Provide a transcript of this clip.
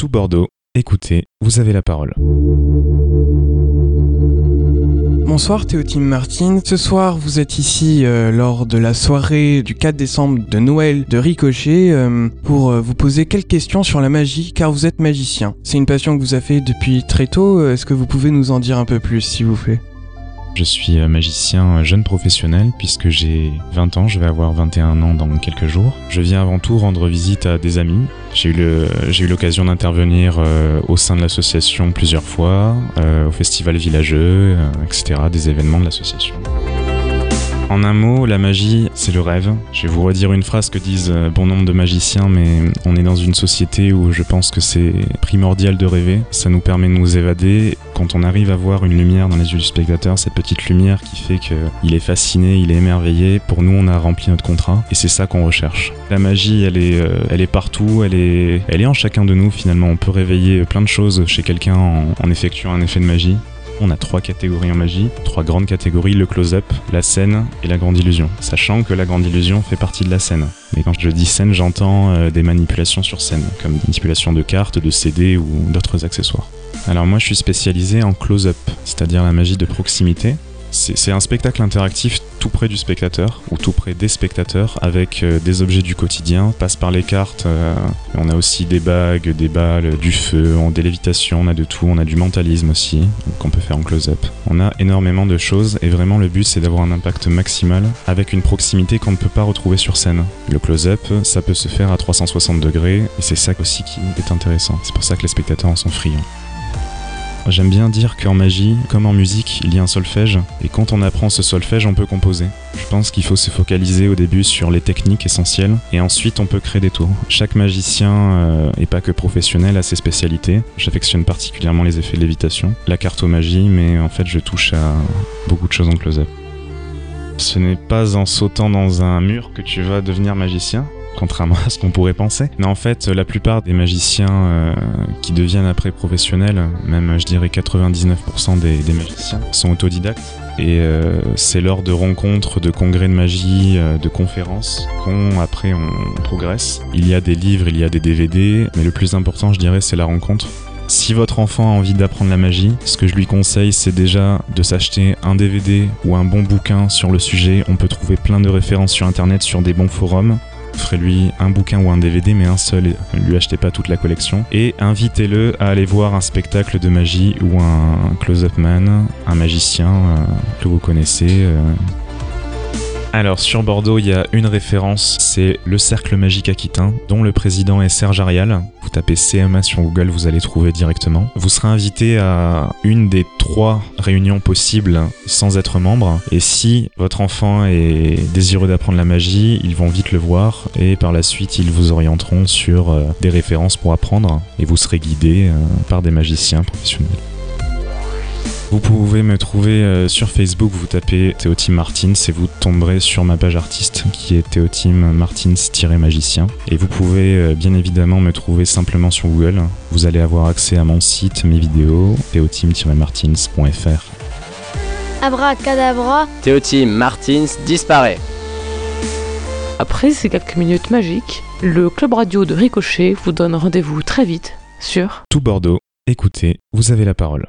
Tout Bordeaux, écoutez, vous avez la parole. Bonsoir Théotime Martin. Ce soir, vous êtes ici euh, lors de la soirée du 4 décembre de Noël de Ricochet euh, pour euh, vous poser quelques questions sur la magie car vous êtes magicien. C'est une passion que vous avez fait depuis très tôt. Est-ce que vous pouvez nous en dire un peu plus s'il vous plaît? Je suis euh, magicien euh, jeune professionnel puisque j'ai 20 ans, je vais avoir 21 ans dans quelques jours. Je viens avant tout rendre visite à des amis. J'ai eu l'occasion d'intervenir euh, au sein de l'association plusieurs fois, au festival villageux, etc., des événements de l'association. En un mot, la magie, c'est le rêve. Je vais vous redire une phrase que disent euh, bon nombre de magiciens, mais on est dans une société où je pense que c'est primordial de rêver. Ça nous permet de nous évader. Quand on arrive à voir une lumière dans les yeux du spectateur, cette petite lumière qui fait qu'il est fasciné, il est émerveillé, pour nous, on a rempli notre contrat. Et c'est ça qu'on recherche. La magie, elle est, euh, elle est partout, elle est, elle est en chacun de nous finalement. On peut réveiller plein de choses chez quelqu'un en, en effectuant un effet de magie. On a trois catégories en magie, trois grandes catégories, le close-up, la scène et la grande illusion. Sachant que la grande illusion fait partie de la scène. Mais quand je dis scène, j'entends euh, des manipulations sur scène, comme manipulation de cartes, de CD ou d'autres accessoires. Alors moi je suis spécialisé en close-up, c'est-à-dire la magie de proximité. C'est un spectacle interactif tout près du spectateur, ou tout près des spectateurs, avec euh, des objets du quotidien, passe par les cartes, euh, on a aussi des bagues, des balles, du feu, on, des lévitations, on a de tout, on a du mentalisme aussi, qu'on peut faire en close-up. On a énormément de choses, et vraiment le but c'est d'avoir un impact maximal, avec une proximité qu'on ne peut pas retrouver sur scène. Le close-up, ça peut se faire à 360 degrés, et c'est ça aussi qui est intéressant. C'est pour ça que les spectateurs en sont friands. J'aime bien dire qu'en magie, comme en musique, il y a un solfège, et quand on apprend ce solfège, on peut composer. Je pense qu'il faut se focaliser au début sur les techniques essentielles, et ensuite on peut créer des tours. Chaque magicien, euh, et pas que professionnel, a ses spécialités. J'affectionne particulièrement les effets de lévitation, la cartomagie, mais en fait je touche à beaucoup de choses en close-up. Ce n'est pas en sautant dans un mur que tu vas devenir magicien, contrairement à ce qu'on pourrait penser. Mais en fait, la plupart des magiciens euh, qui deviennent après professionnels, même je dirais 99% des, magiciens, sont autodidactes. Et euh, c'est lors de rencontres, de congrès de magie, euh, de conférences qu'on après on progresse. Il y a des livres, il y a des DVD, mais le plus important, je dirais, c'est la rencontre. Si votre enfant a envie d'apprendre la magie, ce que je lui conseille, c'est déjà de s'acheter un DVD ou un bon bouquin sur le sujet. On peut trouver plein de références sur internet, sur des bons forums. Offrez-lui un bouquin ou un DVD, mais un seul, et lui achetez pas toute la collection. Et invitez-le à aller voir un spectacle de magie ou un close-up man, un magicien euh, que vous connaissez. euh. Alors sur Bordeaux, il y a une référence, c'est le Cercle Magique Aquitain, dont le président est Serge Arial. Vous tapez CMA sur Google, vous allez trouver directement. Vous serez invité à une des trois réunions possibles sans être membre. Et si votre enfant est désireux d'apprendre la magie, ils vont vite le voir et par la suite ils vous orienteront sur euh, des références pour apprendre et vous serez guidé euh, par des magiciens professionnels. Vous pouvez me trouver euh, sur Facebook, vous tapez Théotime Martins et vous tomberez sur ma page artiste qui est Théotime Martins-magicien. Et vous pouvez euh, bien évidemment me trouver simplement sur Google. Vous allez avoir accès à mon site, mes vidéos, théotime-martins.fr. Abracadabra, Théotime Martins disparaît. Après ces quelques minutes magiques, le club radio de Ricochet vous donne rendez-vous très vite sur Tout Bordeaux, écoutez, vous avez la parole.